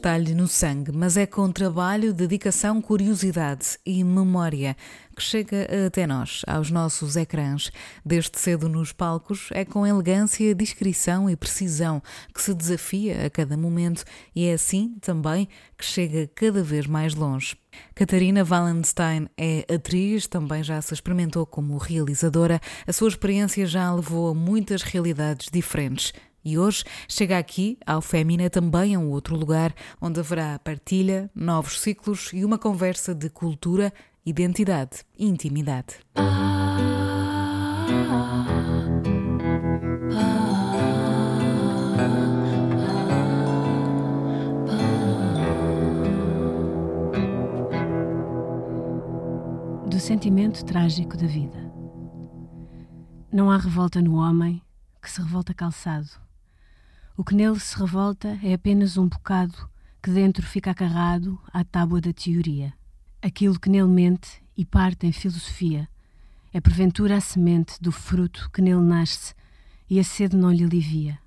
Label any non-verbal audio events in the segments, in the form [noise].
está-lhe no sangue, mas é com trabalho, dedicação, curiosidade e memória que chega até nós, aos nossos ecrãs. Desde cedo nos palcos, é com elegância, discrição e precisão que se desafia a cada momento e é assim também que chega cada vez mais longe. Catarina Wallenstein é atriz, também já se experimentou como realizadora. A sua experiência já a levou a muitas realidades diferentes. E hoje chega aqui, ao Fémina, também a um outro lugar onde haverá partilha, novos ciclos e uma conversa de cultura, identidade e intimidade. Do sentimento trágico da vida. Não há revolta no homem que se revolta calçado o que nele se revolta é apenas um bocado que dentro fica agarrado à tábua da teoria. Aquilo que nele mente e parte em filosofia é porventura a semente do fruto que nele nasce e a sede não lhe alivia.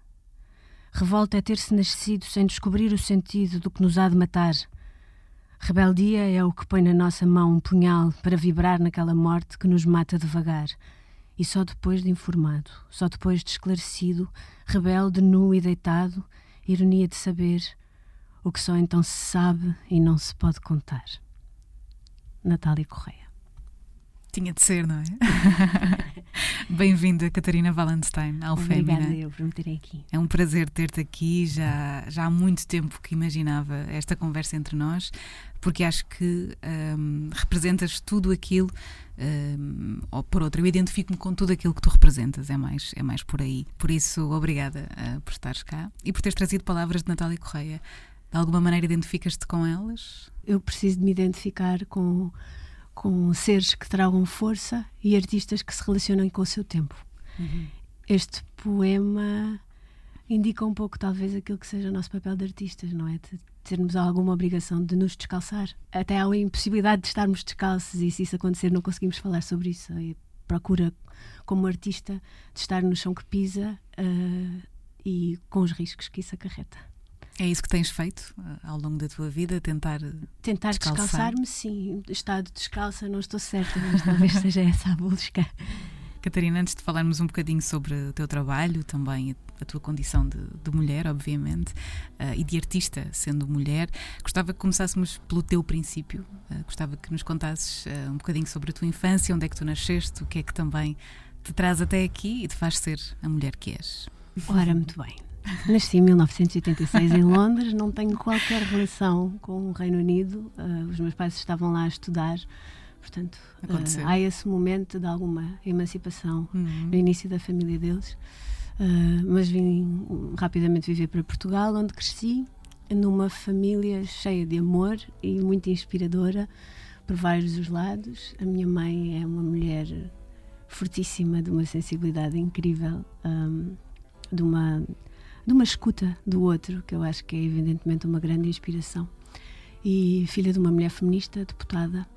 Revolta é ter-se nascido sem descobrir o sentido do que nos há de matar. Rebeldia é o que põe na nossa mão um punhal para vibrar naquela morte que nos mata devagar e só depois de informado, só depois de esclarecido, rebelde, nu e deitado, ironia de saber o que só então se sabe e não se pode contar. Natália Correia. Tinha de ser, não é? [laughs] [laughs] Bem-vinda, Catarina Wallenstein, ao Obrigada eu por me terem aqui. É um prazer ter-te aqui. Já, já há muito tempo que imaginava esta conversa entre nós, porque acho que hum, representas tudo aquilo, hum, ou por outro, eu identifico-me com tudo aquilo que tu representas, é mais, é mais por aí. Por isso, obrigada uh, por estares cá e por teres trazido palavras de Natália Correia. De alguma maneira identificas-te com elas? Eu preciso de me identificar com com seres que tragam força e artistas que se relacionam com o seu tempo. Uhum. Este poema indica um pouco, talvez, aquilo que seja o nosso papel de artistas, não é? De termos alguma obrigação de nos descalçar. Até há a impossibilidade de estarmos descalços e, se isso acontecer, não conseguimos falar sobre isso. E procura, como artista, de estar no chão que pisa uh, e com os riscos que isso acarreta. É isso que tens feito uh, ao longo da tua vida? Tentar Tentar descalçar-me, sim. Estado descalça, não estou certa, mas talvez [laughs] seja essa a busca. Catarina, antes de falarmos um bocadinho sobre o teu trabalho, também a tua condição de, de mulher, obviamente, uh, e de artista, sendo mulher, gostava que começássemos pelo teu princípio. Uh, gostava que nos contasses uh, um bocadinho sobre a tua infância, onde é que tu nasceste, o que é que também te traz até aqui e te faz ser a mulher que és. Ora, muito bem. Nasci em 1986 em Londres, não tenho qualquer relação com o Reino Unido. Uh, os meus pais estavam lá a estudar, portanto, uh, há esse momento de alguma emancipação uhum. no início da família deles. Uh, mas vim rapidamente viver para Portugal, onde cresci numa família cheia de amor e muito inspiradora por vários os lados. A minha mãe é uma mulher fortíssima, de uma sensibilidade incrível, um, de uma de uma escuta do outro, que eu acho que é evidentemente uma grande inspiração. E filha de uma mulher feminista, deputada,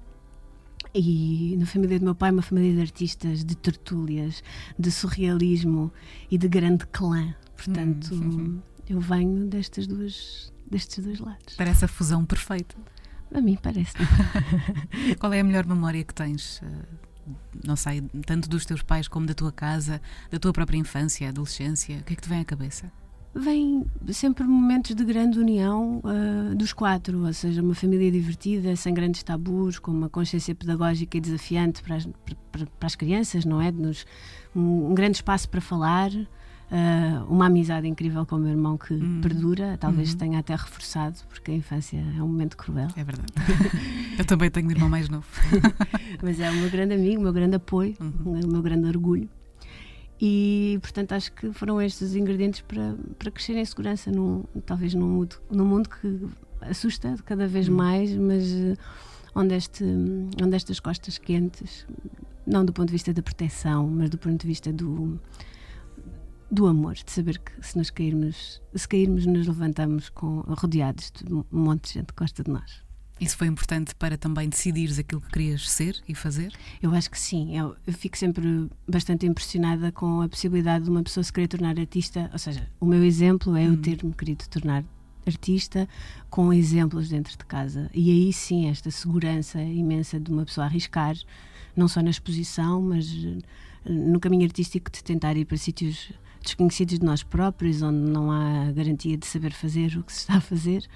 e na família do meu pai, uma família de artistas, de tertúlias, de surrealismo e de grande clã. Portanto, hum, eu venho destas duas, destes dois lados. Parece a fusão perfeita. A mim parece. [laughs] Qual é a melhor memória que tens? Eh, não sei, tanto dos teus pais como da tua casa, da tua própria infância, adolescência? O que é que te vem à cabeça? Vem sempre momentos de grande união uh, dos quatro, ou seja, uma família divertida, sem grandes tabus, com uma consciência pedagógica e desafiante para as, para, para as crianças, não é? Nos, um, um, grande espaço para falar, uh, uma amizade incrível com o meu irmão que uhum. perdura, talvez uhum. tenha até reforçado, porque a infância é um momento cruel. É verdade. [laughs] Eu também tenho um irmão mais novo. [laughs] Mas é o meu grande amigo, o meu grande apoio, uhum. o meu grande orgulho. E, portanto, acho que foram estes os ingredientes para, para crescer em segurança, num, talvez num mundo, num mundo que assusta cada vez hum. mais, mas eh, onde, este, onde estas costas quentes, não do ponto de vista da proteção, mas do ponto de vista do, do amor, de saber que se nos cairmos, se cairmos, nos levantamos com, rodeados de um monte de gente que gosta de nós. Isso foi importante para também decidires aquilo que querias ser e fazer? Eu acho que sim. Eu, eu, fico sempre bastante impressionada com a possibilidade de uma pessoa se querer tornar artista. Ou seja, o meu exemplo é hum. eu ter-me querido tornar artista com exemplos dentro de casa. E aí sim, esta segurança imensa de uma pessoa arriscar, não só na exposição, mas eh, no caminho artístico de tentar ir para sítios desconhecidos de nós próprios, onde não há garantia de saber fazer o que se está a fazer.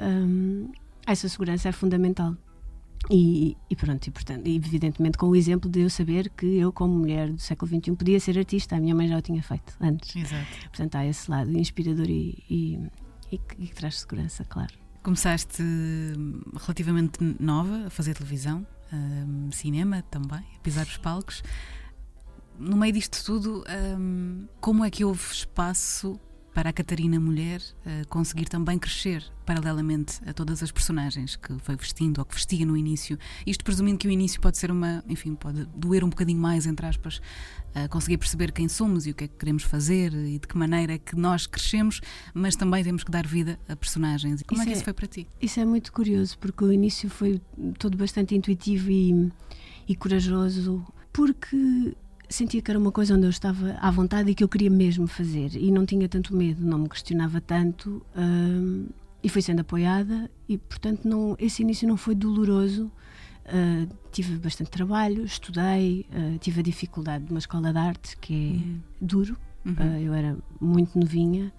Um, essa segurança é fundamental. E, e, pronto, e portanto, evidentemente com o exemplo de eu saber que eu, como mulher do século XXI, podia ser artista, a minha mãe já o tinha feito antes. Exato. Portanto, há esse lado inspirador e, e, e que, que traz segurança, claro. Começaste hum, relativamente nova a fazer televisão, um, cinema também, a pisar os palcos. No meio disto tudo, um, como é que houve espaço para a Catarina mulher uh, conseguir também crescer paralelamente a todas as personagens que foi vestindo ou que vestia no início. Isto presumindo que o início pode ser uma, enfim, pode doer um bocadinho mais, entre aspas, uh, conseguir perceber quem somos e o que é que queremos fazer e de que maneira é que nós crescemos, mas também temos que dar vida a personagens. Como isso é que isso é, foi para ti? Isso é muito curioso, porque o início foi todo bastante intuitivo e, e corajoso, porque sentia que era uma coisa onde eu estava à vontade e que eu queria mesmo fazer e não tinha tanto medo, não me questionava tanto hum, e fui sendo apoiada e portanto não, esse início não foi doloroso. Uh, tive bastante trabalho, estudei, uh, tive a dificuldade de uma escola de arte que é uhum. duro. Uhum. Uh, eu era muito novinha,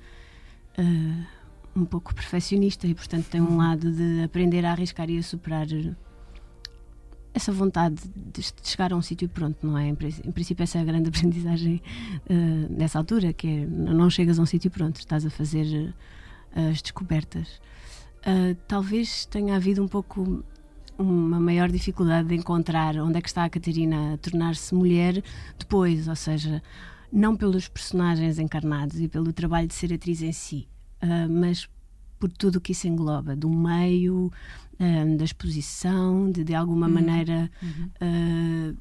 um pouco perfeccionista e portanto tem um uhum. lado de aprender a arriscar e a superar essa vontade de chegar a um sítio pronto, não é? Em, princípio, essa é a grande [laughs] aprendizagem uh, nessa altura, que é não chegas a um sítio pronto, estás a fazer uh, as descobertas. Uh, talvez tenha havido um pouco uma maior dificuldade de encontrar onde é que está a Catarina a tornar-se mulher depois, ou seja, não pelos personagens encarnados e pelo trabalho de ser atriz em si, mas por tudo o que isso engloba, do meio, um, da exposição, de de alguma uhum. maneira uhum. Uh,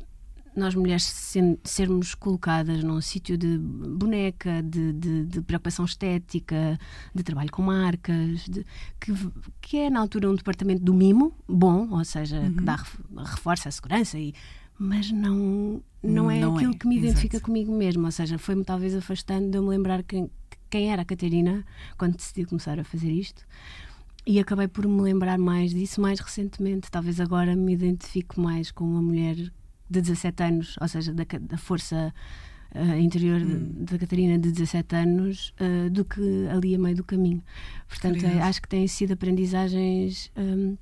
nós mulheres sem, sermos colocadas num sítio de boneca, de, de, de, preocupação estética, de trabalho com marcas, de, que, que é na altura um departamento do mimo, bom, ou seja, uhum. que dá, reforça a segurança e mas não não é não aquilo é. que me identifica Exato. comigo mesmo, ou seja, foi-me talvez afastando de eu me lembrar quem, quem era a Catarina quando decidi começar a fazer isto e acabei por me lembrar mais disso mais recentemente. Talvez agora me identifico mais com uma mulher de 17 anos, ou seja, da, da força uh, interior hum. da Catarina de 17 anos, uh, do que ali a meio do caminho. Portanto, é, acho que têm sido aprendizagens. Um,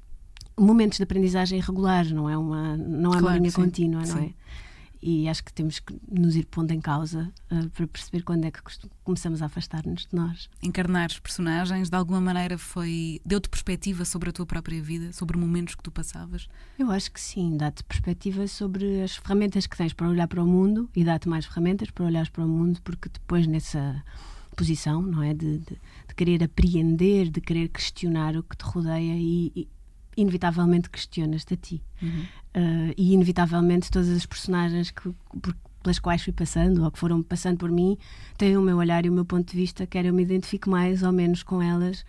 momentos de aprendizagem regulares, não é uma, não é claro, uma linha sim, contínua, não sim. é? E acho que temos que nos ir pondo em causa uh, para perceber quando é que começamos a afastar-nos de nós. Encarnar os personagens de alguma maneira foi deu-te perspectiva sobre a tua própria vida, sobre momentos que tu passavas? Eu acho que sim, dá-te perspectiva sobre as ferramentas que tens para olhar para o mundo e dá-te mais ferramentas para olhar para o mundo, porque depois nessa posição, não é, de, de, de querer apreender, de querer questionar o que te rodeia e, e inevitavelmente questionas-te a ti. Uhum. Uh, e inevitavelmente todas as personagens que, por, pelas quais fui passando ou que foram passando por mim têm o meu olhar e o meu ponto de vista, quer eu me identifique mais ou menos com elas.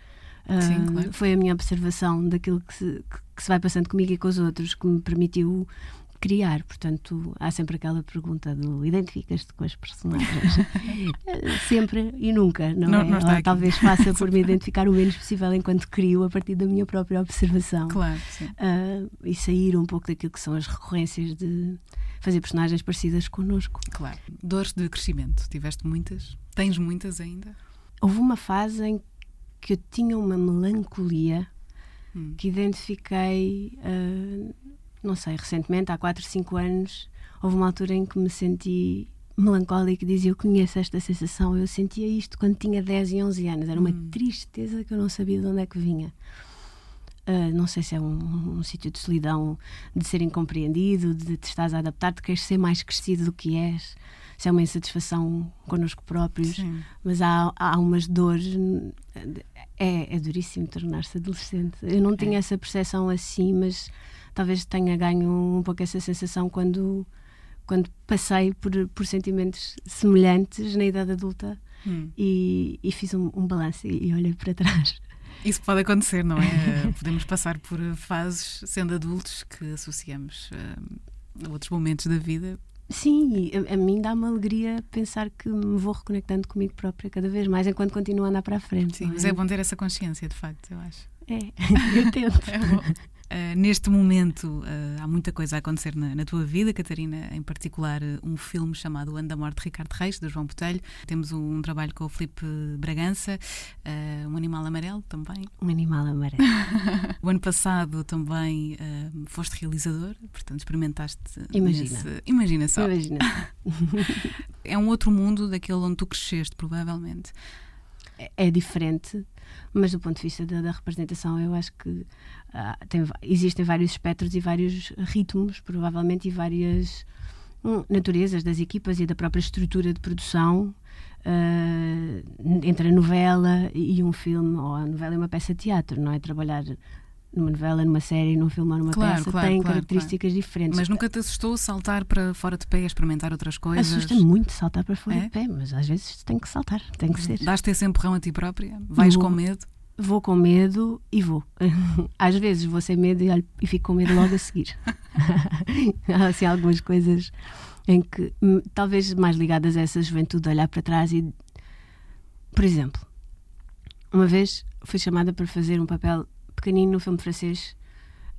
Uh, Sim, claro. Foi a minha observação daquilo que se, que se vai passando comigo e com os outros que me permitiu criar. Portanto, há sempre aquela pergunta do identificas-te com as personagens? [laughs] sempre e nunca, não, não é? Não Ou, talvez faça por me [laughs] identificar o menos possível enquanto crio a partir da minha própria observação. Claro. Uh, e sair um pouco daquilo que são as recorrências de fazer personagens parecidas connosco. Claro. Dores de crescimento, tiveste muitas? Tens muitas ainda? Houve uma fase em que eu tinha uma melancolia hum. que identifiquei uh, não sei, recentemente, há 4, 5 anos, houve uma altura em que me senti melancólica e dizia eu conheço esta sensação, eu sentia isto quando tinha 10 e 11 anos, era uma hum. tristeza que eu não sabia de onde é que vinha. Uh, não sei se é um, um sítio de solidão, de ser incompreendido, de te estás a adaptar, de queres ser mais crescido do que és, se é uma insatisfação connosco próprios, Sim. mas há, há umas dores. É, é duríssimo tornar-se adolescente. Eu não é. tinha essa percepção assim, mas talvez tenha ganho um pouco essa sensação quando, quando passei por, por sentimentos semelhantes na idade adulta hum. e, e, fiz um, um balanço e, e olhei para trás. [laughs] Isso pode acontecer, não é? Podemos passar por fases, sendo adultos, que associamos uh, a outros momentos da vida. Sim, a, a mim dá-me alegria pensar que me vou reconectando comigo própria cada vez mais enquanto continuo a andar para a frente. Sim, mas é? é bom ter essa consciência, de facto, eu acho. É, [laughs] eu tento. [laughs] é bom. Uh, neste momento uh, há muita coisa a acontecer na, na, tua vida, Catarina, em particular uh, um filme chamado Anda Morte de Ricardo Reis, do João Botelho. Temos um, um trabalho com o Felipe Bragança, um animal amarelo também. Um animal amarelo. [laughs] o ano passado também foste realizador, portanto experimentaste. Imagina. Nesse, imagina só. Imagina. [laughs] é um outro mundo daquele onde tu cresceste, provavelmente. É, é diferente mas do ponto de vista da, da representação, eu acho que uh, tem, existem vários espectros e vários ritmos, provavelmente, e várias um, naturezas das equipas e da própria estrutura de produção. Uh, entre a novela e um filme, ou a novela e uma peça de teatro, não é? Trabalhar numa novela, numa série, num filme ou numa claro, peça claro, tem claro, características diferentes. Mas nunca te assustou saltar para fora de pé experimentar outras coisas? Assusta muito saltar para fora é? de pé, mas às vezes tem que saltar, tem que ser. Dás-te esse empurrão a ti própria? Vais vou, com medo? Vou com medo e vou. [laughs] às vezes vou sem medo e, e fico com medo logo a seguir. [laughs] Há assim algumas coisas em que, hum, talvez mais ligadas a essa juventude, olhar para trás e. Por exemplo, uma vez fui chamada para fazer um papel pequenino filme francês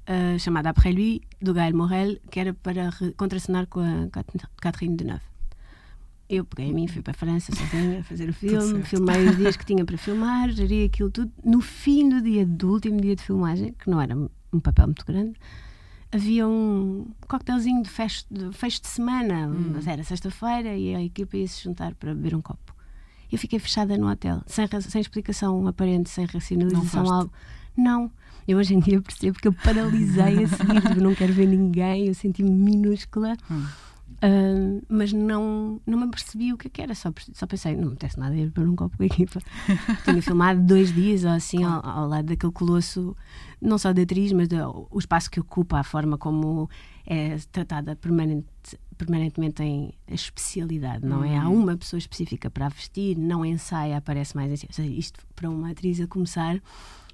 uh, chamado Après lui, do Gaël Morel, que era para contracenar com a Catherine Deneuve. Eu peguei a mim, fui para a França sozinha a fazer o [laughs] filme, filmei os dias que tinha para filmar, gerei aquilo tudo. No fim do dia, do último dia de filmagem, que não era um papel muito grande, havia um coquetelzinho de fecho de, fecho de semana, hum. mas era sexta-feira e a equipa ia se juntar para beber um copo. Eu fiquei fechada no hotel, sem, sem explicação aparente, sem racionalização, algo. Não. Eu hoje em dia percebo que eu paralisei a seguir, tipo, não quero ver ninguém, eu senti-me minúscula. Hum. Uh, mas não, não me apercebi o que, é que era, só, só pensei, não me apetece nada ir para um copo com a equipa. [laughs] Tinha filmado dois dias ou assim ao, ao, lado daquele colosso, não só da atriz, mas do, o espaço que ocupa, a forma como é tratada permanente, permanentemente em especialidade, não é? Há uhum. uma pessoa específica para vestir, não ensaia, aparece mais assim. Ou seja, isto para uma atriz a começar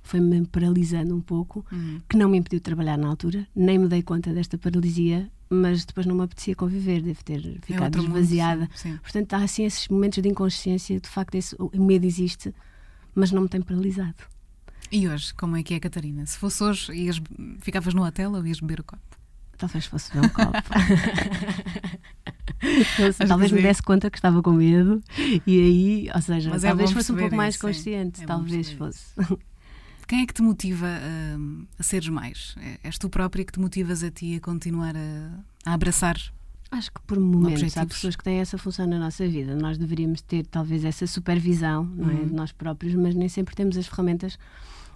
foi-me paralisando um pouco, uhum. que não me impediu de trabalhar na altura, nem me dei conta desta paralisia, mas depois não me apetecia conviver, devo ter é ficado é esvaziada. Mundo, sim, sim. Portanto, há assim esses momentos de inconsciência, de facto, esse, o medo existe, mas não me tem paralisado. E hoje, como é que é, Catarina? Se fosse hoje, ias, ficavas no hotel ou ias beber o copo? Talvez fosse beber um copo. [laughs] talvez me desse conta que estava com medo e aí, ou seja, Mas é talvez é fosse um pouco mais consciente, é talvez fosse. Quem é que te motiva a, a seres mais? É, és tu própria que te motivas a ti a continuar a, a abraçar Acho que por momentos objetivos. há pessoas que têm essa função na nossa vida. Nós deveríamos ter talvez essa supervisão não é, uhum. de nós próprios, mas nem sempre temos as ferramentas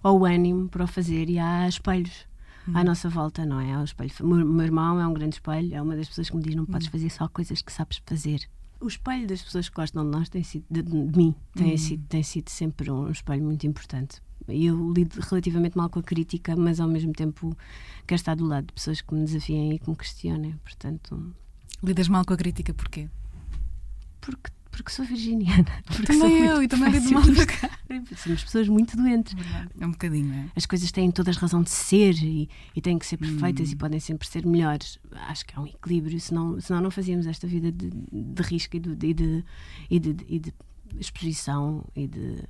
ou o ânimo para o fazer. E há espelhos uhum. à nossa volta, não é? Há o espelho. O meu irmão é um grande espelho, é uma das pessoas que me diz: não podes uhum. fazer só coisas que sabes fazer. O espelho das pessoas que gostam de nós tem sido, de, de mim, tem, uhum. sido, tem sido sempre um espelho muito importante eu lido relativamente mal com a crítica, mas ao mesmo tempo quero estar do lado de pessoas que me desafiem e que me questionem. Portanto, lidas mal com a crítica porquê? Porque porque sou virginiana. Porque também sou eu, e também lido mal Somos pessoas muito doentes. É um bocadinho, é? As coisas têm todas razão de ser e, e têm que ser perfeitas hum. e podem sempre ser melhores. Acho que há um equilíbrio, senão, senão não fazíamos esta vida de, de risco e de, e de, e de, e de exposição e de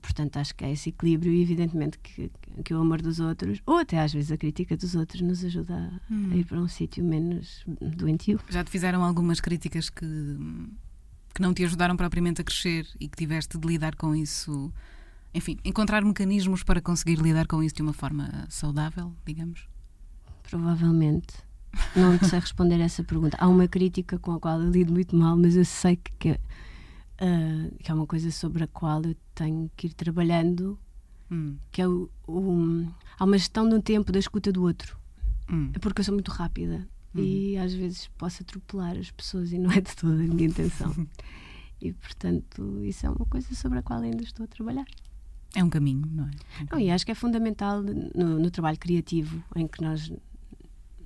Portanto, acho que é esse equilíbrio e, evidentemente, que, que o amor dos outros, ou até às vezes a crítica dos outros, nos ajuda a, hum. a ir para um sítio menos doentio. Já te fizeram algumas críticas que, que não te ajudaram propriamente a crescer e que tiveste de lidar com isso? Enfim, encontrar mecanismos para conseguir lidar com isso de uma forma saudável, digamos? Provavelmente. Não sei responder a essa pergunta. Há uma crítica com a qual eu lido muito mal, mas eu sei que, que uh, que é uma coisa sobre a qual eu tenho que ir trabalhando, hum. que é o, o, há uma gestão de um tempo da escuta do outro. Hum. É porque eu sou muito rápida hum. e às vezes posso atropelar as pessoas e não é de toda a minha intenção. [laughs] e portanto, isso é uma coisa sobre a qual ainda estou a trabalhar. É um caminho, não é? É um não, e acho que é fundamental no, no, trabalho criativo, em que nós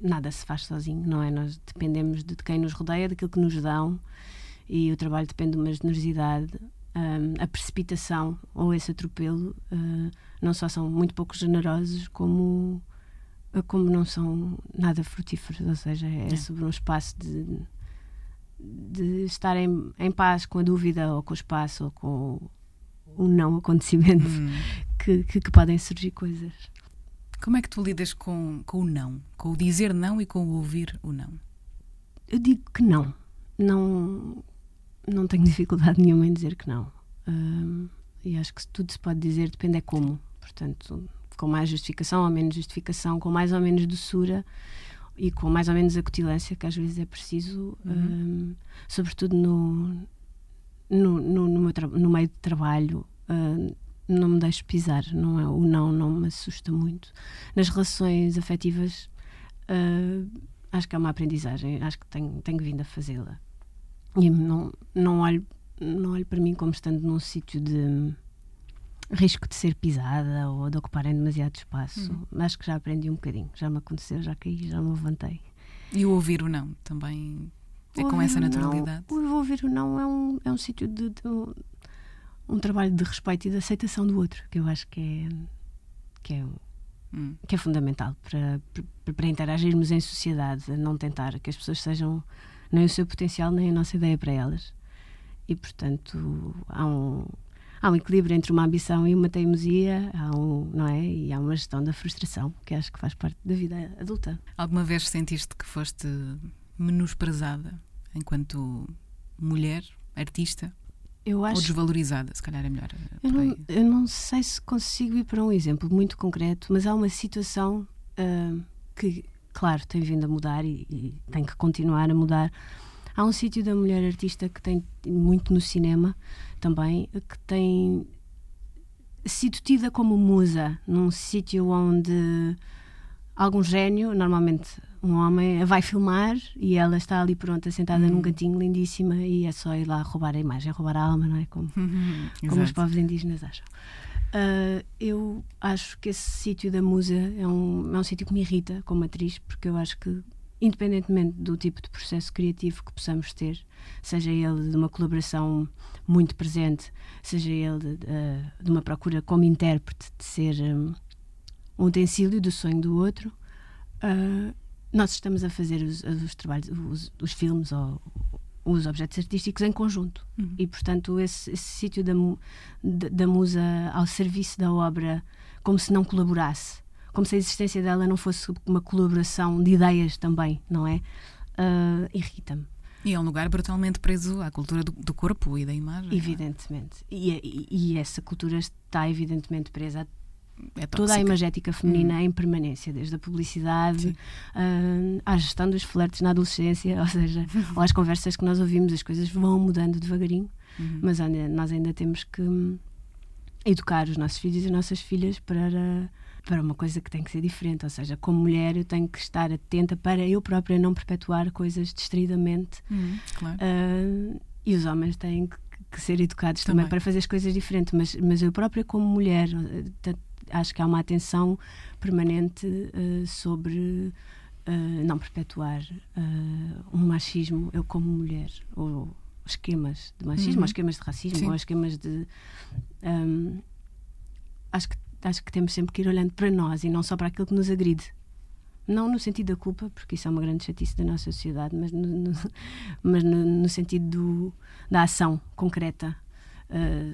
nada se faz sozinho, não é? Nós dependemos de quem nos rodeia, daquilo que nos dão e o trabalho depende de uma generosidade. Um, a precipitação ou esse atropelo uh, não só são muito pouco generosos, como, como não são nada frutíferos. Ou seja, é, é. sobre um espaço de, de estar em, em paz com a dúvida ou com o espaço ou com o não acontecimento hum. [laughs] que, que, que, podem surgir coisas. Como é que tu lidas com, com o não? Com o dizer não e com o ouvir o não? Eu digo que não. Não, não tenho dificuldade [laughs] nenhuma em dizer que não. Um, e acho que tudo se pode dizer, depende é como. Portanto, com mais justificação ou menos justificação, com mais ou menos doçura e com mais ou menos acutilância, que às vezes é preciso, uhum. um, sobretudo no, no, no, no, no, meio de trabalho. Não me deixo pisar, não é? O não não me assusta muito. Nas relações afetivas, uh, acho que é uma aprendizagem, acho que tenho, tenho vindo a fazê-la. E não, não, olho, não olho para mim como estando num sítio de risco de ser pisada ou de ocuparem demasiado espaço. Uhum. Acho que já aprendi um bocadinho, já me aconteceu, já caí, já me levantei. E o ouvir o não também é o com essa naturalidade? Não, o ouvir o não é um, é um sítio de, de um trabalho de respeito e de aceitação do outro, que eu acho que é, que é, hum. que é fundamental para, para, para, interagirmos em sociedade, não tentar que as pessoas sejam nem o seu potencial nem a nossa ideia para elas. E, portanto, há um, há um equilíbrio entre uma ambição e uma teimosia, há um, não é? E há uma gestão da frustração, que acho que faz parte da vida adulta. Alguma vez sentiste que foste menosprezada enquanto mulher, artista? Eu acho... Ou desvalorizada, se calhar é melhor. Eh, eu não, eu não, sei se consigo ir para um exemplo muito concreto, mas há uma situação uh, que, claro, tem vindo a mudar e, e tem que continuar a mudar. Há um sítio da mulher artista que tem muito no cinema também, que tem sido tida como musa, num sítio onde algum gênio, normalmente um homem, vai filmar e ela está ali pronta, sentada num uhum. cantinho lindíssima e é só ir lá roubar a imagem, roubar a alma, não é? Como, [laughs] uhum, como os povos indígenas acham. Uh, eu acho que esse sítio da musa é um, é um sítio que me irrita como atriz, porque eu acho que, independentemente do tipo de processo criativo que possamos ter, seja ele de uma colaboração muito presente, seja ele de, de, de uma procura como intérprete de ser um, um utensílio do sonho do outro, uh, nós estamos a fazer os, os trabalhos, os, os, filmes ou os objetos artísticos em conjunto. Uhum. E, portanto, esse, esse sítio da, da, da, musa ao serviço da obra, como se não colaborasse, como se a existência dela não fosse uma colaboração de ideias também, não é? Uh, Irrita-me. E é um lugar brutalmente preso à cultura do, do corpo e da imagem. É? Evidentemente. É? E, e, e, essa cultura está evidentemente presa a é toda a imagética feminina hum. em permanência, desde a publicidade uh, à gestão dos flertes na adolescência, [laughs] ou seja, ou às conversas que nós ouvimos, as coisas vão mudando devagarinho, uhum. mas ainda, nós ainda temos que hum, educar os nossos filhos e as nossas filhas para, para uma coisa que tem que ser diferente, ou seja, como mulher eu tenho que estar atenta para eu própria não perpetuar coisas distraidamente. Uhum, claro. uh, e os homens têm que que ser educados também. também, para fazer as coisas diferentes, mas, mas eu própria, como mulher, acho que há uma atenção permanente uh, sobre uh, não perpetuar uh, um machismo, eu como mulher, ou esquemas de machismo, uhum. ou esquemas de racismo, Sim. ou esquemas de. Um, acho, que, acho que temos sempre que ir olhando para nós e não só para aquilo que nos agride. Não no sentido da culpa, porque isso é uma grande chatice da nossa sociedade, mas no, no [laughs] mas no, no sentido do, da ação concreta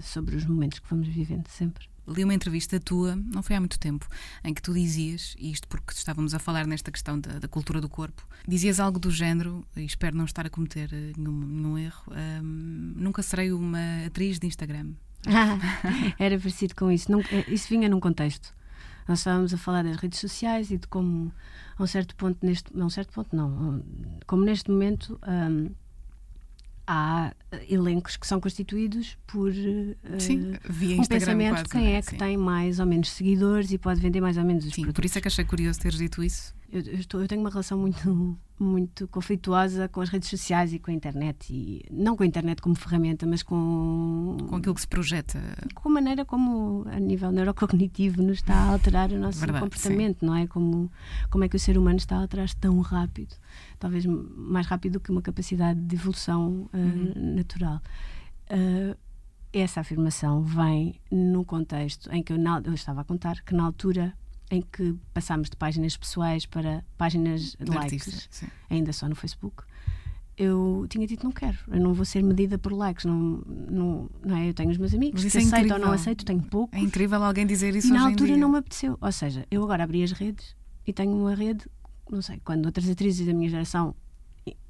sobre os momentos que vamos vivendo sempre li uma entrevista tua, não foi há muito tempo, em que tu dizias, e isto porque estávamos a falar nesta questão da, da cultura do corpo, dizias algo do género, e espero não estar a cometer eh, nenhum, nenhum erro, um, nunca serei uma atriz de Instagram. Ah, [laughs] era parecido com isso. Eh, isso vinha num contexto. Nós estávamos a falar das redes sociais e de como, a um certo ponto, neste, a um certo ponto não, como neste momento um, há eh, elencos que são constituídos por uh, sim, via um Instagram pensamento quase, quem é, é que sim. tem mais ou menos seguidores e pode vender mais ou menos os sim, produtos. Por isso é que achei curioso teres dito isso. Eu, eu, estou, eu tenho uma relação muito [laughs] muito conflituosa com as redes sociais e com a internet e não com a internet como ferramenta, mas com com aquilo que se projeta, com a maneira como a nível neurocognitivo nos está a alterar o nosso Verdade, comportamento, sim. não é? Como como é que o ser humano está a alterar-se tão rápido, talvez mais rápido do que uma capacidade de evolução uh, uhum. natural. Uh, essa afirmação vem no contexto em que eu, eu, estava a contar que na altura em que passámos de páginas pessoais para páginas de, de likes, artista, ainda só no Facebook, eu tinha dito não quero, eu não vou ser medida por likes, não, não, não é? Eu tenho os meus amigos, que é aceito ou não aceito, tenho pouco. É incrível alguém dizer isso. Na altura não me apeteceu. Ou seja, eu agora abri as redes e tenho uma rede, não sei, quando outras atrizes da minha geração,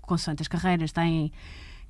consoante as carreiras, têm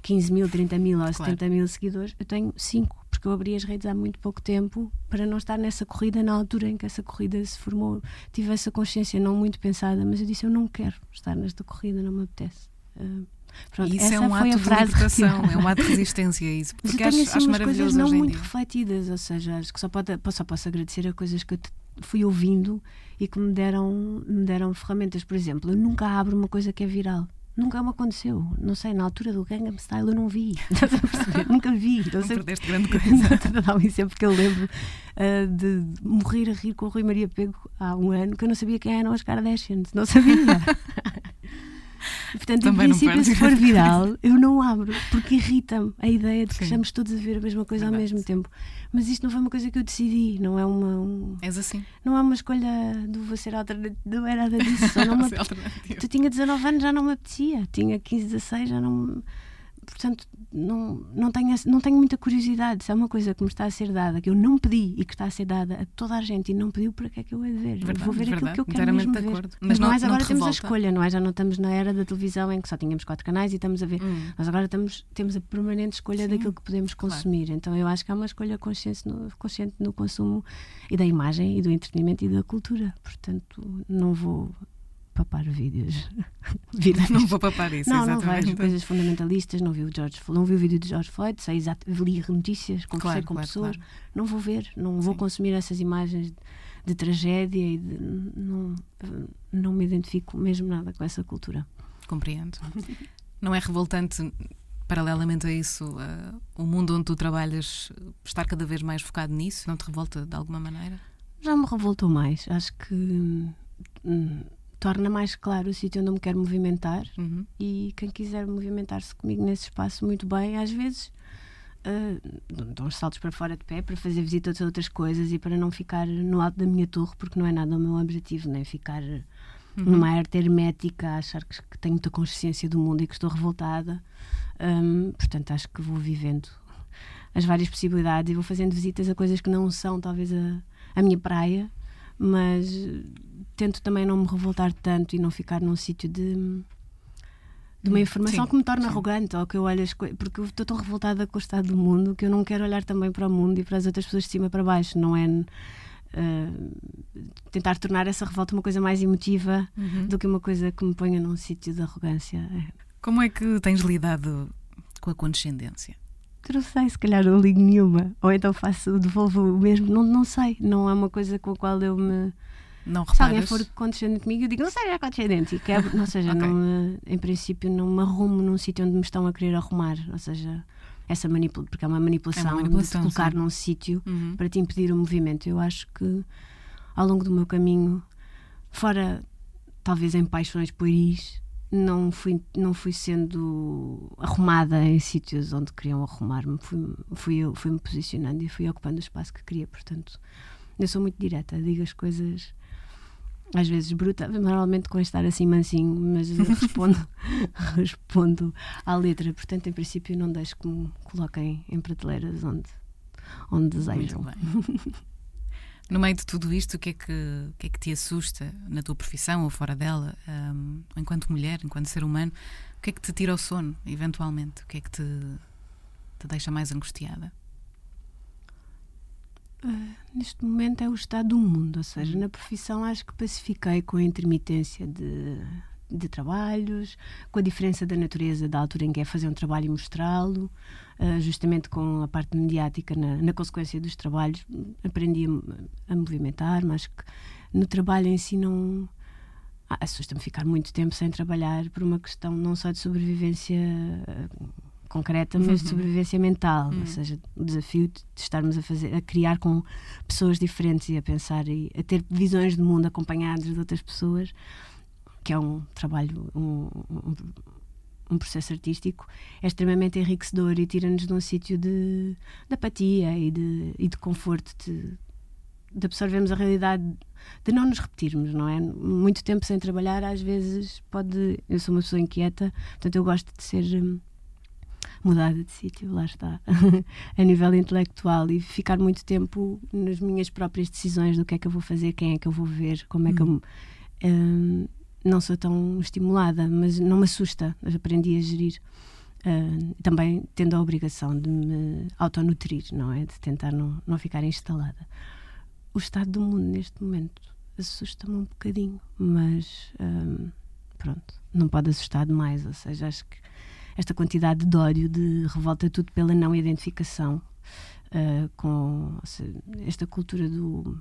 15 mil, 30 mil ou claro. 70 mil seguidores, eu tenho 5, porque eu abri as redes há muito pouco tempo para não estar nessa corrida na altura em que essa corrida se formou. Tive essa consciência não muito pensada, mas eu disse: eu não quero estar nesta corrida, não me apetece. Uh, Pronto, isso é um ato de libertação, é um ato de [laughs] resistência isso. Porque acho, assim, acho maravilhoso coisas não muito refletidas, ou seja, acho que só, pode, só posso agradecer a coisas que eu fui ouvindo e que me deram, me deram ferramentas. Por exemplo, eu nunca abro uma coisa que é viral. Nunca me aconteceu. Não sei, na altura do Gangnam Style eu não vi. [laughs] Nunca vi. Não, não sei. perdeste grande [laughs] coisa. Não, isso é porque eu lembro uh, de morrer a rir com o Rui Maria Pego há um ano que eu não sabia quem eram as Kardashians. Não sabia. [laughs] [laughs] Portanto, Também em princípio, se for viral, eu não abro, porque irrita-me a ideia de que Sim. estamos todos a ver a mesma coisa Verdade. ao mesmo tempo. Mas isto não foi uma coisa que eu decidi, não é uma. Um, És assim. Não é uma escolha do vou ser alternativa, não era nada disso. Não [laughs] me, tu tinha 19 anos, já não me apetecia, tinha 15, 16, já não portanto, não, não, tenho, não tenho muita curiosidade. Se é uma coisa que me está a ser dada, que eu não pedi e que está a ser dada a toda a gente e não pediu, para que é que eu hei de ver? Verdade, vou ver verdade, aquilo que eu quero mesmo ver. Mas, Mas não, nós agora não temos a escolha, não é? Já não estamos na era da televisão em que só tínhamos quatro canais e estamos a ver. Hum. Nós agora estamos, temos a permanente escolha Sim, daquilo que podemos consumir. Claro. Então eu acho que há uma escolha consciente no, consciente no consumo e da imagem e do entretenimento e da cultura. Portanto, não vou papar vídeos. [laughs] não vou papar isso, não, exatamente. Não vejo coisas fundamentalistas, não vi o George não vi o vídeo de George Floyd, sei exato, li notícias, conversei claro, com claro, pessoas, claro. não vou ver, não vou Sim. consumir essas imagens de, de tragédia e de, não, não me identifico mesmo nada com essa cultura. Compreendo. não é revoltante paralelamente a isso, uh, o mundo onde tu trabalhas estar cada vez mais focado nisso? Não te revolta de alguma maneira? Já me revoltou mais. Acho que hum, torna mais claro o sítio onde eu me quero movimentar uhum. e quem quiser movimentar-se comigo nesse espaço, muito bem. Às vezes uh, dou uns saltos para fora de pé para fazer visitas a outras coisas e para não ficar no alto da minha torre, porque não é nada o meu objetivo, nem ficar uhum. numa arte hermética, achar que, que, tenho muita consciência do mundo e que estou revoltada. Um, portanto, acho que vou vivendo as várias possibilidades e vou fazendo visitas a coisas que não são, talvez, a, a minha praia, mas tento também não me revoltar tanto e não ficar num sítio de, de uma informação sim, que me torna sim. arrogante ou que eu olho as coisas. Porque eu estou tão revoltada com o estado do mundo que eu não quero olhar também para o mundo e para as outras pessoas de cima para baixo. Não é. Uh, tentar tornar essa revolta uma coisa mais emotiva uhum. do que uma coisa que me ponha num sítio de arrogância. É. Como é que tens lidado com a condescendência? Eu não sei, se calhar não ligo nenhuma. Ou então faço, devolvo o mesmo. Não, não sei. Não é uma coisa com a qual eu me não Se alguém for condescendente comigo, eu digo, não seja condescendente. E quebro, ou seja, [laughs] okay. não, em princípio, não me arrumo num sítio onde me estão a querer arrumar. Ou seja, essa manipulação, porque é uma manipulação, é uma manipulação de te colocar sim. num sítio uhum. para te impedir o movimento. Eu acho que ao longo do meu caminho, fora talvez em paixões pueris, não fui, não fui sendo arrumada em sítios onde queriam arrumar-me. Fui, fui, eu, fui posicionando e fui ocupando o espaço que queria. Portanto, eu sou muito direta, digo as coisas às vezes bruta, normalmente com estar assim mansinho, mas [laughs] respondo, respondo à letra. Portanto, em princípio, não deixo que me coloquem em prateleiras onde, onde desejam. [laughs] No meio de tudo isto, o que, é que, o que é que te assusta na tua profissão ou fora dela, um, enquanto mulher, enquanto ser humano? O que é que te tira o sono, eventualmente? O que é que te, te deixa mais angustiada? Uh, neste momento é o estado do mundo, ou seja, na profissão acho que pacifiquei com a intermitência de, de trabalhos, com a diferença da natureza da altura em que é fazer um trabalho e mostrá-lo, uh, justamente com a parte mediática na, na consequência dos trabalhos, aprendi a, a movimentar, mas que no trabalho em si não. Ah, assusta-me ficar muito tempo sem trabalhar por uma questão não só de sobrevivência. Uh, concreta, mas de uhum. sobrevivência mental, uhum. ou seja, o desafio de estarmos a fazer, a criar com pessoas diferentes e a pensar e a ter visões de mundo acompanhadas de outras pessoas, que é um trabalho, um, um, um processo artístico é extremamente enriquecedor e tira-nos de um sítio de, de, apatia e de, e de conforto, de, de absorvermos a realidade, de não nos repetirmos, não é? Muito tempo sem trabalhar, às vezes pode. Eu sou uma pessoa inquieta, portanto, eu gosto de ser hum, mudada de sítio, lá está, [laughs] a nível intelectual e ficar muito tempo nas minhas próprias decisões do que é que eu vou fazer, quem é que eu vou ver, como é que eu. Hum, hum não sou tão estimulada, mas não me assusta, mas aprendi a gerir. Uh, também tendo a obrigação de me autonutrir, não é? De tentar não, não ficar instalada. O estado do mundo neste momento assusta-me um bocadinho, mas uh, pronto, não pode assustar demais. Ou seja, acho que esta quantidade de ódio, de revolta, tudo pela não identificação uh, com seja, esta cultura do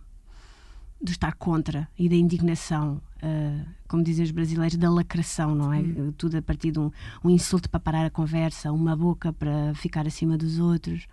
do estar contra e da indignação, uh, como dizem os brasileiros, da lacração, não é? Hum. Tudo a partir de um, um, insulto para parar a conversa, uma boca para ficar acima dos outros.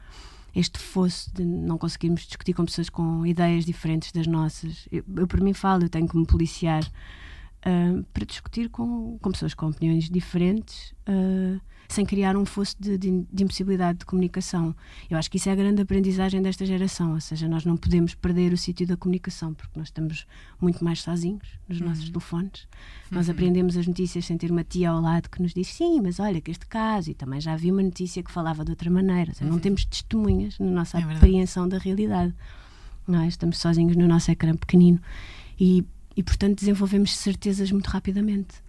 Este fosso de não conseguirmos discutir com pessoas com ideias diferentes das nossas. Eu, eu por mim falo, eu tenho que me policiar uh, para discutir com, com pessoas com opiniões diferentes. Uh, sem criar um fosso de, de, de, impossibilidade de comunicação. Eu acho que isso é a grande aprendizagem desta geração, ou seja, nós não podemos perder o sítio da comunicação, porque nós estamos muito mais sozinhos nos nossos uhum. telefones. Uhum. Nós aprendemos as notícias sem ter uma tia ao lado que nos diz sim, mas olha que este caso, e também já vi uma notícia que falava de outra maneira. Seja, uhum. Não temos testemunhas na nossa é apreensão da realidade. Não é? Estamos sozinhos no nosso ecrã pequenino. E, e, portanto, desenvolvemos certezas muito rapidamente.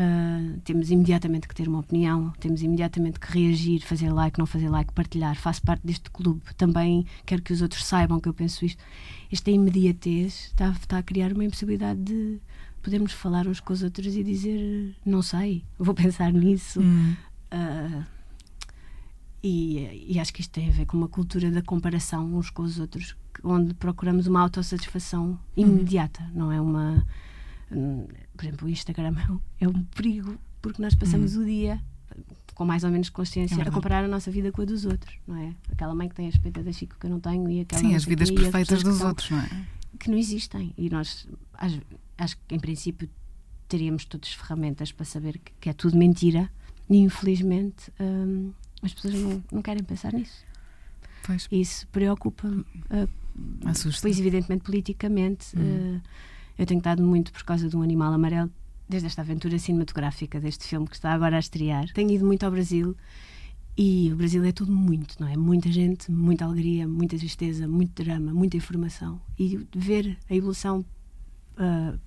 Uh, temos imediatamente que ter uma opinião, temos imediatamente que reagir, fazer like, não fazer like, partilhar. Faço parte deste clube, também quero que os outros saibam que eu penso isto. Esta imediatez está, está a criar uma impossibilidade de podermos falar uns com os outros e dizer: Não sei, vou [laughs] pensar nisso. Hum. Uh, e, e, acho que isto tem a ver com uma cultura da comparação uns com os outros, onde procuramos uma autossatisfação imediata, hum. não é uma por exemplo, o Instagram é um perigo porque nós passamos uhum. o dia com mais ou menos consciência é a comparar a nossa vida com a dos outros, não é? Aquela mãe que tem a espeta da Chico que eu não tenho e aquela Sim, as vidas perfeitas dos outros, não é? Que não existem e nós acho, acho que em princípio teríamos todas as ferramentas para saber que, que é tudo mentira e infelizmente hum, as pessoas não, não querem pensar nisso. Pois. Isso preocupa-me. Uh, pois, evidentemente, politicamente. Hum. Uh, eu tenho estado muito por causa de um animal amarelo, desde esta aventura cinematográfica, deste filme que está agora a estrear. Tenho ido muito ao Brasil e o Brasil é tudo muito, não é? Muita gente, muita alegria, muita tristeza, muito drama, muita informação. E ver a evolução uh,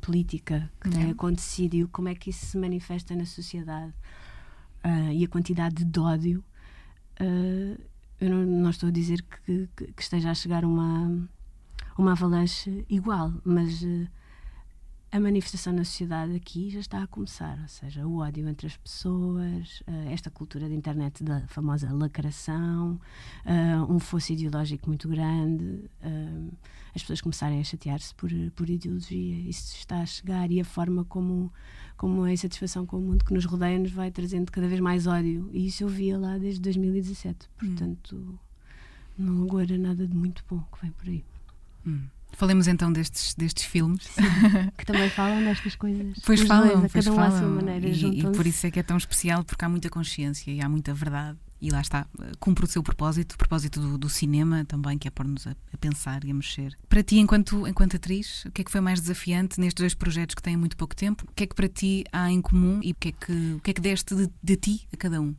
política que tem acontecido e como é que isso se manifesta na sociedade uh, e a quantidade de ódio. Uh, eu não, não, estou a dizer que, que, que esteja a chegar uma uma avalanche igual, mas uh, a manifestação na sociedade aqui já está a começar, ou seja, o ódio entre as pessoas, uh, esta cultura da internet da famosa lacração, uh, um fosso ideológico muito grande, as pessoas começarem a chatear-se por, por ideologia, isso está a chegar e a forma como, como a insatisfação com o mundo que nos rodeia nos vai trazendo cada vez mais ódio, e isso eu via lá desde 2017, hum. portanto, hum. não agora nada de muito bom que vem por aí. Hum. Falemos então destes, destes filmes. Sim, [laughs] que também falam destas coisas. Pois Os falam, dois, pois falam. maneira. E, e, por isso é que é tão especial, porque há muita consciência e há muita verdade. E lá está, cumpre o seu propósito, o propósito do, do cinema também, que é pôr-nos a, a, pensar e a mexer. Para ti, enquanto, enquanto atriz, o que é que foi mais desafiante nestes dois projetos que têm muito pouco tempo? O que é que para ti há em comum e o que é que, o que, é que deste de, de ti a cada um?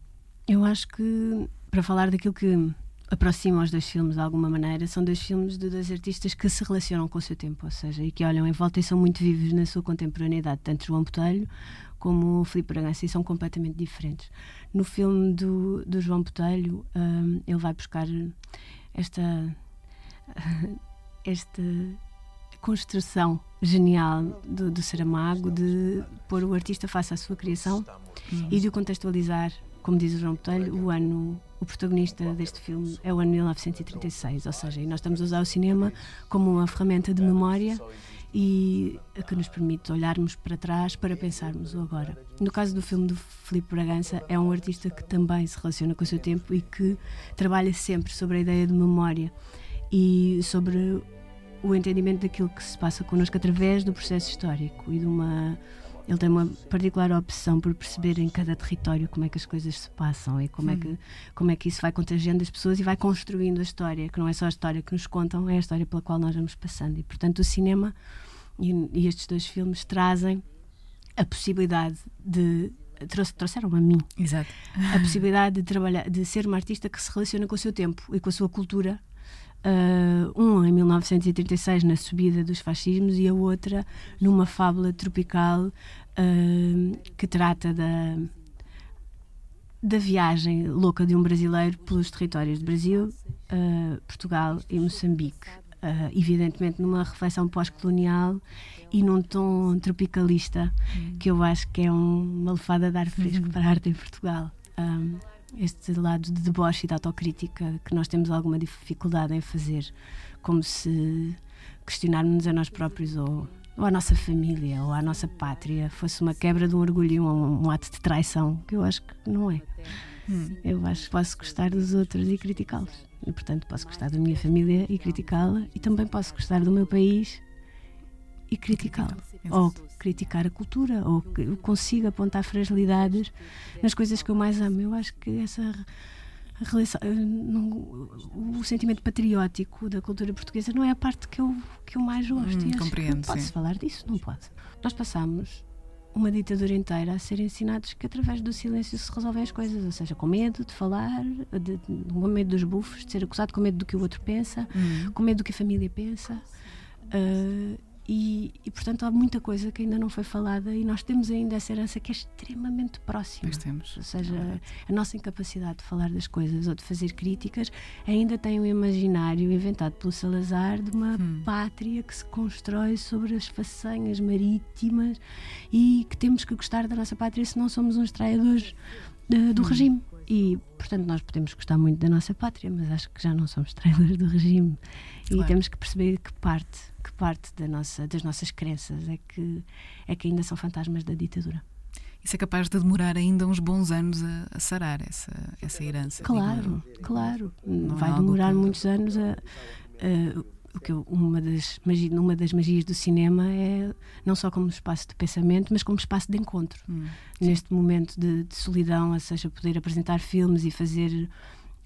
Eu acho que, para falar daquilo que aproximam os dois filmes de alguma maneira. São dois filmes de dois artistas que se relacionam com o seu tempo, ou seja, e que olham em volta e são muito vivos na sua contemporaneidade, tanto João Botelho como o Filipe Bragança, e são completamente diferentes. No filme do, do João Botelho, um, ele vai buscar esta, [laughs] esta construção genial do, do Saramago de pôr o artista face à sua criação e de o contextualizar como diz o João Botelho, o ano, o protagonista deste filme é o ano 1936, ou seja, nós estamos a usar o cinema como uma ferramenta de memória e que nos permite olharmos para trás para pensarmos o agora. No caso do filme do Filipe Bragança, é um artista que também se relaciona com o seu tempo e que trabalha sempre sobre a ideia de memória e sobre o entendimento daquilo que se passa connosco através do processo histórico e de uma ele tem uma particular obsessão por perceber em cada território como é que as coisas se passam e como, é, que, como é que isso vai contagiando as pessoas e vai construindo a história, que não é só a história que nos contam, é a história pela qual nós vamos passando. E, portanto, o cinema e, e estes dois filmes trazem a possibilidade de trouxeram-me a mim Exato. a possibilidade de trabalhar de ser uma artista que se relaciona com o seu tempo e com a sua cultura Uh, um em 1936 na subida dos fascismos e a outra numa fábula tropical uh, que trata da da viagem louca de um brasileiro pelos territórios de Brasil, uh, Portugal e Moçambique. evidentemente numa reflexão pós-colonial e num tom tropicalista, uhum. que eu acho que é um, uma lefada de ar fresco uhum. para a arte em Portugal. Um, este lado de deboche e de autocrítica que nós temos alguma dificuldade em fazer, como se questionarmos a nós próprios ou, ou à nossa família ou à nossa pátria fosse uma quebra de um orgulho e um, um ato de traição, que eu acho que não é. Hum. Eu acho que posso gostar dos outros e criticá-los. E, portanto, posso gostar da minha família e criticá-la, e também posso gostar do meu país e criticá-lo. Ou criticar a cultura, ou que eu consiga apontar fragilidades nas coisas que eu mais amo. Eu acho que essa relação, o sentimento patriótico da cultura portuguesa não é a parte que eu, que eu mais gosto. Hum, compreendo. Pode-se falar disso? Não pode. Nós passamos uma ditadura inteira a ser ensinados que através do silêncio se resolvem as coisas, ou seja, com medo de falar, de, com medo dos bufos, de ser acusado, com medo do que o outro pensa, hum. com medo do que a família pensa. Uh, e, e, portanto há muita coisa que ainda não foi falada e nós temos ainda essa herança que é extremamente próxima. Pois temos. Ou seja, a nossa incapacidade de falar das coisas ou de fazer críticas ainda tem um imaginário inventado pelo Salazar de uma hum. pátria que se constrói sobre as façanhas marítimas e que temos que gostar da nossa pátria se não somos uns traidores de, do hum. regime. E, portanto, nós podemos gostar muito da nossa pátria, mas acho que já não somos traidores do regime. Claro. E temos que perceber que parte, que parte da nossa, das nossas crenças é que, é que ainda são fantasmas da ditadura. Isso é capaz de demorar ainda uns bons anos a, a sarar essa, essa herança. Claro, claro. Não Vai demorar que... muitos anos a, a o que eu, uma, das magias, uma das magias do cinema é não só como espaço de pensamento, mas como espaço de encontro. Hum, Neste momento de, de, solidão, ou seja, poder apresentar filmes e fazer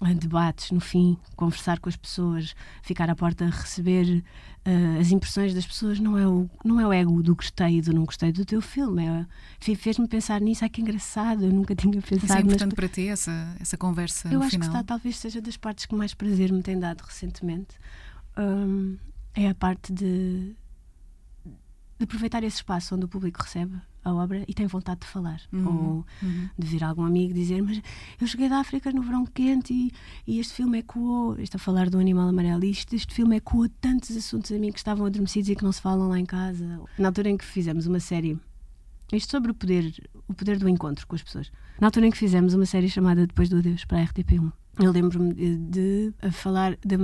uh, debates no fim, conversar com as pessoas, ficar à porta receber uh, as impressões das pessoas, não é, o, não é o ego do gostei e do não gostei do teu filme. É, Fez-me pensar nisso, ai que engraçado, eu nunca tinha pensado. Isso é importante para ti, essa, essa conversa Eu acho final. que está, talvez seja das partes que mais prazer me tem dado recentemente um, é a parte de, de aproveitar esse espaço onde o público recebe a obra e tem vontade de falar. Uhum. Ou uhum. de vir algum amigo dizer: Mas eu cheguei da África no verão quente e, e este filme ecoou. Estou a falar do animal amarelo. Isto, este filme ecoou tantos assuntos a mim que estavam adormecidos e que não se falam lá em casa. Na altura em que fizemos uma série. Isto sobre o poder, o poder do encontro com as pessoas. Na altura em que fizemos uma série chamada Depois do Adeus para a RTP1, eu lembro-me de, de, falar, de,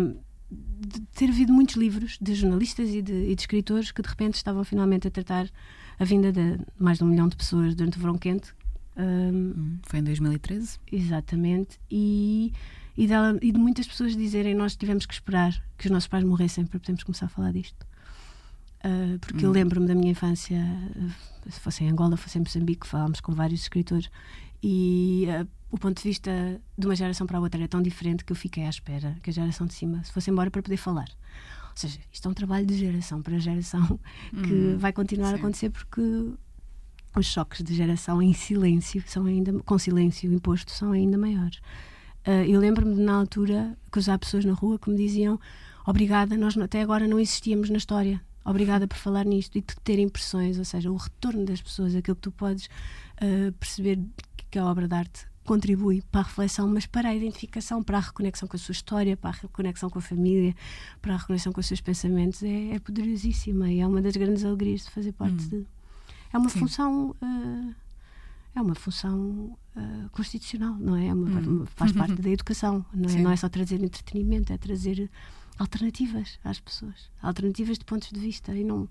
de ter havido muitos livros de jornalistas e de, e de, escritores que de repente estavam finalmente a tratar a vinda de mais de um milhão de pessoas durante o verão quente. Um, hum, Foi em 2013? Exatamente. E, e, dela, e de muitas pessoas dizerem nós tivemos que esperar que os nossos pais morressem para podermos começar a falar disto. Uh, porque hum. eu lembro-me da minha infância, se fosse em Angola, fosse em Moçambique, falámos com vários escritores e uh, o ponto de vista de uma geração para a outra era tão diferente que eu fiquei à espera que a geração de cima se fosse embora para poder falar. Ou seja, isto é um trabalho de geração para geração [laughs] que hum, vai continuar sim. a acontecer porque os choques de geração em silêncio são ainda com silêncio imposto são ainda maiores. Uh, eu lembro-me na altura há pessoas na rua que me diziam obrigada, nós até agora não existíamos na história. Obrigada por falar nisto e de ter impressões, ou seja, o retorno das pessoas, aquilo que tu podes uh, perceber que a obra de arte contribui para a reflexão, mas para a identificação, para a reconexão com a sua história, para a reconexão com a família, para a reconexão com os seus pensamentos, é, é poderosíssima e é uma das grandes alegrias de fazer parte hum. de. É uma Sim. função. Uh, é uma função uh, constitucional, não é? é uma, hum. Faz [laughs] parte da educação, não é? não é só trazer entretenimento, é trazer alternativas às pessoas, alternativas de pontos de vista e não,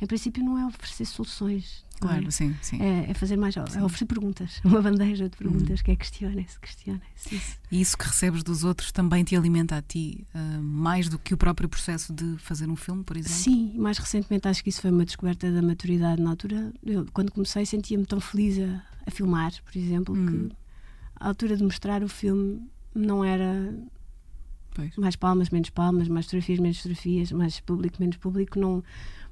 em princípio não é oferecer soluções. Claro, é? sim, sim. É, é, fazer mais, é oferecer perguntas, uma bandeja de perguntas uhum. que é questionem-se, questionem-se. Isso. E isso que recebes dos outros também te alimenta a ti, uh, mais do que o próprio processo de fazer um filme, por exemplo? Sim, mais recentemente acho que isso foi uma descoberta da maturidade. Na altura, eu, quando comecei, sentia-me tão feliz a, a, filmar, por exemplo, uhum. que a altura de mostrar o filme não era Pois. Mais palmas, menos palmas, mais fotografias, menos fotografias, mais público, menos público. Não,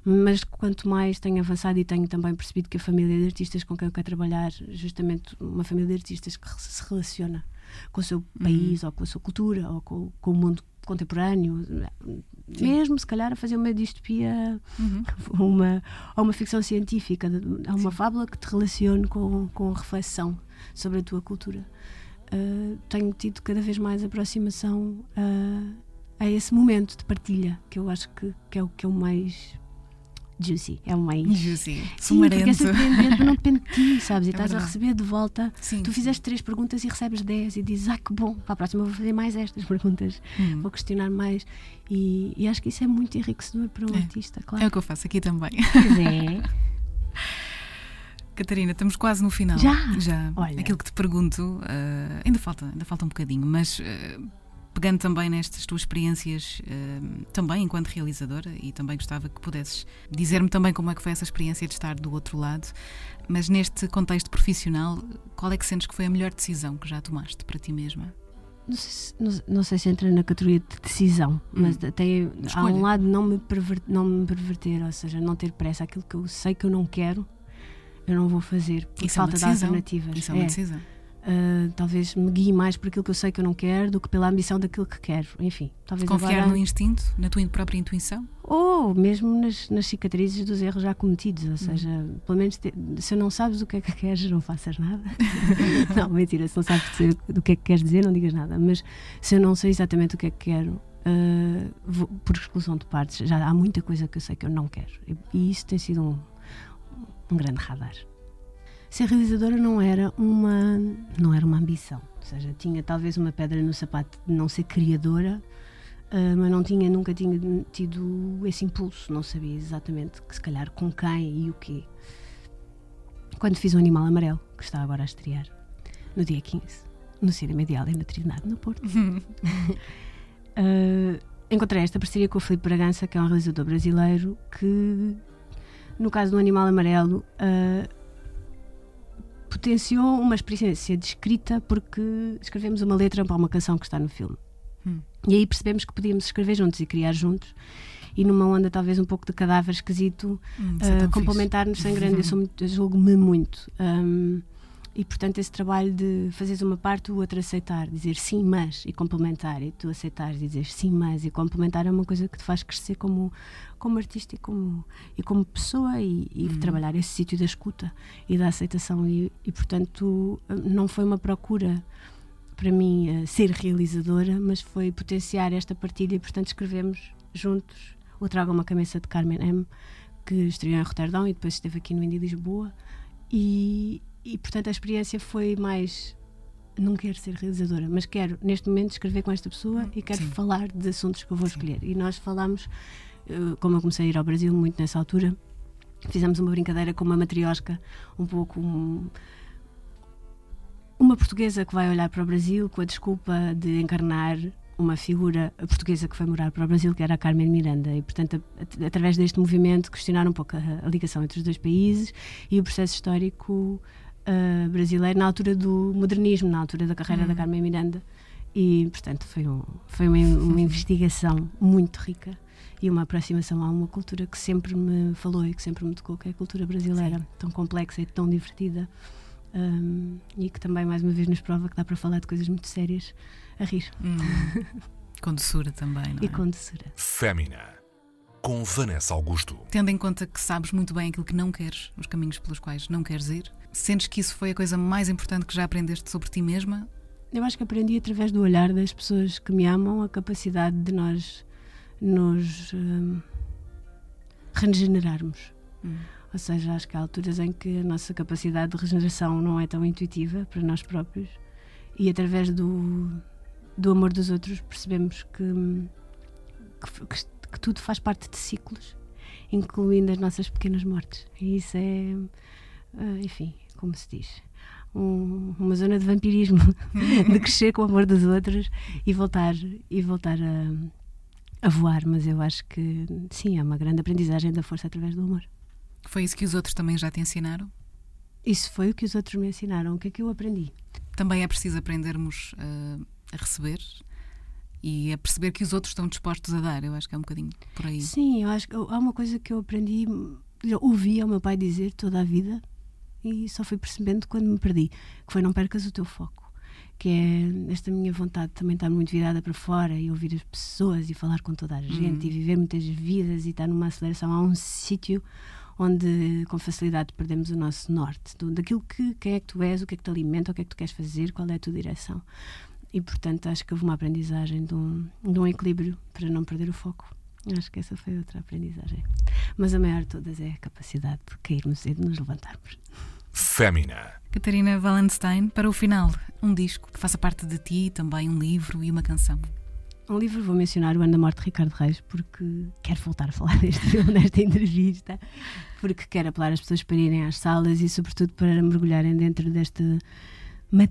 mas quanto mais tenho avançado e tenho também percebido que a família de artistas com quem eu quero trabalhar, justamente uma família de artistas que se relaciona com o seu país, uhum. ou com a sua cultura, ou com, com o mundo contemporâneo, Sim. mesmo se calhar a fazer uma distopia uhum. [laughs] uma, ou uma ficção científica, uma Sim. fábula que te relacione com, com reflexão sobre a tua cultura. Uh, tenho tido cada vez mais aproximação uh, a esse momento de partilha, que eu acho que, que é o que é o mais juicy, é o mais. Juicy, Sim, porque é surpreendente, não depende de ti, sabes? [laughs] E é estás verdade. a receber de volta. Sim, tu fizeste três perguntas e recebes dez e dizes, ah, que bom, para a próxima vou fazer mais estas perguntas, hum. vou questionar mais. E, e, acho que isso é muito enriquecedor para um é. artista, claro. É o que eu faço aqui também. Pois é. [laughs] Catarina, estamos quase no final. Já? Já. Olha. Aquilo que te pergunto, uh, ainda, falta, ainda falta um bocadinho, mas uh, pegando também nestas tuas experiências, uh, também enquanto realizadora, e também gostava que pudesses dizer-me também como é que foi essa experiência de estar do outro lado, mas neste contexto profissional, qual é que sentes que foi a melhor decisão que já tomaste para ti mesma? Não sei, se, não, não sei se entra na categoria de decisão, mas hum. até há um lado não me, perver, não me perverter, ou seja, não ter pressa, aquilo que eu sei que eu não quero, eu não vou fazer por Isso é falta é de alternativas. Isso é uma é. decisão. Uh, talvez me guie mais por aquilo que eu sei que eu não quero do que pela ambição daquilo que quero. Enfim, talvez Confiar agora... no instinto, na tua própria intuição? Ou mesmo nas, nas cicatrizes dos erros já cometidos. Ou seja, hum. pelo menos te... se não sabes o que é que queres, não faças nada. [laughs] não, mentira, se não sabes do que é que queres dizer, não digas nada. Mas se eu não sei exatamente o que é que quero, uh, vou, por exclusão de partes, já há muita coisa que eu sei que eu não quero. E, e isso tem sido um, um grande radar ser realizadora não era uma não era uma ambição. Ou seja tinha talvez uma pedra no sapato de não ser criadora uh, mas não tinha nunca tinha tido esse impulso. Não sabia exatamente que se calhar com quem e o quê. Quando fiz o Animal Amarelo que está agora a estrear no dia 15 no Cinema Ideal e na Trindade no Porto. Uh, [laughs] encontrei esta parceria com o Felipe Bragança que é um realizador brasileiro que no caso do Animal Amarelo uh, potenciou uma experiência de escrita porque escrevemos uma letra para uma canção que está no filme. Hum. E aí percebemos que podíamos escrever juntos e criar juntos. E numa onda talvez um pouco de cadáver esquisito, hum, uh, complementar-nos sem grande, eu, [laughs] julgo-me muito. Um, e portanto, esse trabalho de fazeres uma parte, o outro aceitar, dizer sim, mas e complementar, e tu aceitares dizer sim, mas e complementar é uma coisa que te faz crescer como, como artista e como, e como pessoa e, e uhum. trabalhar esse sítio da escuta e da aceitação. E, e portanto, não foi uma procura para mim uh, ser realizadora, mas foi potenciar esta partilha e portanto escrevemos juntos o Traga uma Cabeça de Carmen M, que estreou em Roterdão e depois esteve aqui no Indie Lisboa. E, e portanto a experiência foi mais não quero ser realizadora, mas quero neste momento escrever com esta pessoa e quero Sim. falar de assuntos que eu vou Sim. escolher. E nós falamos, eh, como eu comecei a ir ao Brasil muito nessa altura, fizemos uma brincadeira com uma matriosca, um pouco um, uma portuguesa que vai olhar para o Brasil com a desculpa de encarnar uma figura portuguesa que foi morar para o Brasil, que era a Carmen Miranda, e portanto, através deste movimento, questionar um pouco a, a ligação entre os dois países e o processo histórico uh, brasileiro na altura do modernismo, na altura da carreira uhum. da Carmen Miranda. E, portanto, foi, um, foi uma, uma [laughs] investigação muito rica e uma aproximação a uma cultura que sempre me falou e que sempre me tocou, que é a cultura brasileira, Sim. tão complexa e tão divertida. Um, e que também, mais uma vez, nos prova que dá para falar de coisas muito sérias a rir. Hum. [laughs] com doçura também, não é? E com doçura. Fémina, com Vanessa Augusto. Tendo em conta que sabes muito bem aquilo que não queres, os caminhos pelos quais não queres ir, Sentes que isso foi a coisa mais importante que já aprendeste sobre ti mesma? Eu acho que aprendi através do olhar das pessoas que me amam a capacidade de nós nos hum, regenerarmos. Hum. Ou seja, acho que há alturas em que a nossa capacidade de regeneração não é tão intuitiva para nós próprios e através do, do amor dos outros percebemos que, hum, que, que tudo faz parte de ciclos, incluindo as nossas pequenas mortes. E isso é uh, enfim, como se diz, um, uma zona de vampirismo, [laughs] de crescer com o amor dos outros e voltar, e voltar a, a voar. Mas eu acho que sim, é uma grande aprendizagem da força através do humor. Foi isso que os outros também já te ensinaram? Isso foi o que os outros me ensinaram. O que é que eu aprendi? Também é preciso aprendermos uh, a receber e a perceber que os outros estão dispostos a dar. Eu acho que é um bocadinho por aí. Sim, eu acho que há uma coisa que eu aprendi, eu ouvi o meu pai dizer toda a vida e só fui percebendo quando me perdi, que foi não percas o teu foco. Que é esta minha vontade também estar muito virada para fora e ouvir as pessoas e falar com toda a gente uhum. e viver muitas vidas e estar numa aceleração. Há um sítio onde com facilidade perdemos o nosso norte, do, daquilo que quem é que tu és, o que é que te alimenta, o que é que tu queres fazer, qual é a tua direção. E portanto acho que houve uma aprendizagem de um, de um equilíbrio para não perder o foco. Acho que essa foi outra aprendizagem. Mas a maior de todas é a capacidade de cairmos e de nos levantarmos. Fémina. Catarina Wallenstein, para o final, um disco que faça parte de ti, também um livro e uma canção. Um livro vou mencionar o Ano da Morte de Ricardo Reis porque quero voltar a falar [laughs] deste filme nesta entrevista, porque quero apelar as pessoas para irem às salas e sobretudo para mergulharem dentro desta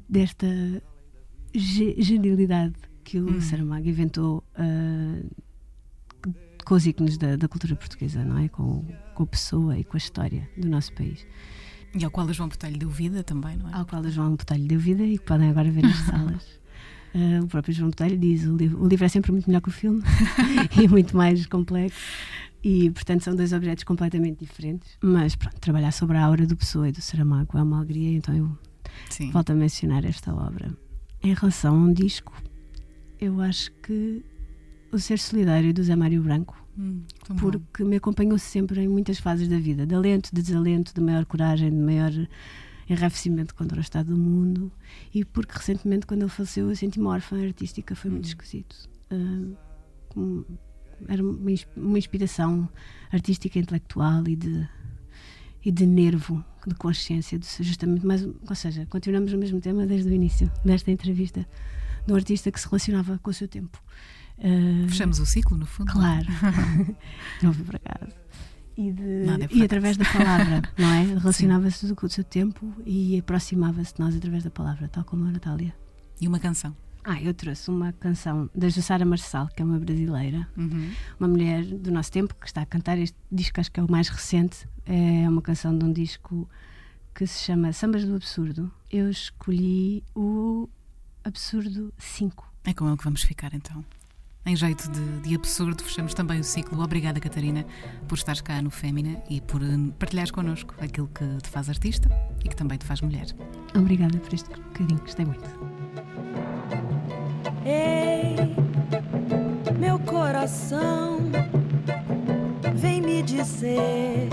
desta genialidade que o hum. Saramago inventou uh, com os ícones da, da, cultura portuguesa, não é? Com, com a pessoa e com a história do nosso país. E ao qual o João Botelho deu vida também, não é? Ao qual o João Botelho deu vida e que podem agora ver nas [laughs] salas. Uh, o próprio João Botelho diz o livro, o livro é sempre muito melhor que o filme [laughs] e muito mais complexo e portanto são dois objetos completamente diferentes mas pronto, trabalhar sobre a aura do Pessoa e do Saramago é uma alegria então eu Sim. volto a mencionar esta obra em relação a um disco eu acho que o Ser Solidário do Zé Mário Branco hum, porque me acompanhou sempre em muitas fases da vida de alento, de desalento, de maior coragem, de maior enraivecimento contra o estado do mundo e porque recentemente quando ele faleceu eu senti-me órfã artística foi muito hum. esquisito uh, era uma inspiração artística intelectual e de e de nervo de consciência de justamente mas ou seja continuamos no mesmo tema desde o início desta entrevista de um artista que se relacionava com o seu tempo uh, fechamos o ciclo no fundo claro [laughs] não foi por acaso e, de, e através da palavra, não é? [laughs] Relacionava-se com o seu tempo e aproximava-se de nós através da palavra, tal como a Natália. E uma canção? Ah, eu trouxe uma canção da Jussara Marçal, que é uma brasileira, uhum. uma mulher do nosso tempo que está a cantar este disco, acho que é o mais recente. É uma canção de um disco que se chama Sambas do Absurdo. Eu escolhi o Absurdo 5. É com ele que vamos ficar então. Em jeito de, de, absurdo, fechamos também o ciclo. Obrigada, Catarina, por estares cá no Fémina e por eh, partilhares connosco aquilo que te faz artista e que também te faz mulher. Obrigada por este bocadinho, gostei muito. Ei, meu coração, vem me dizer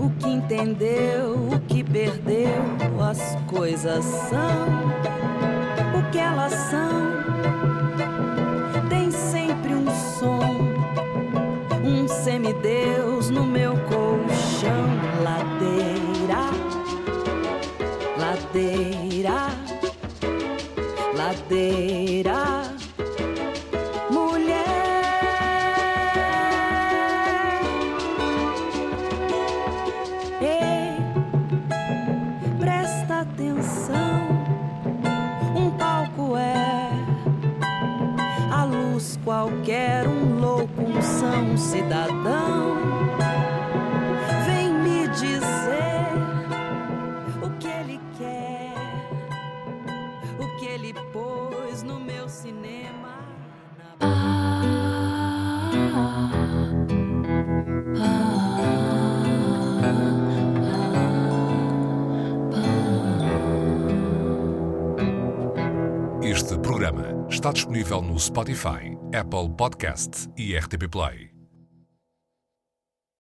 o que entendeu, o que perdeu, as coisas são o que elas são. Semideus no meu disponível no Spotify, Apple Podcasts e RTP Play.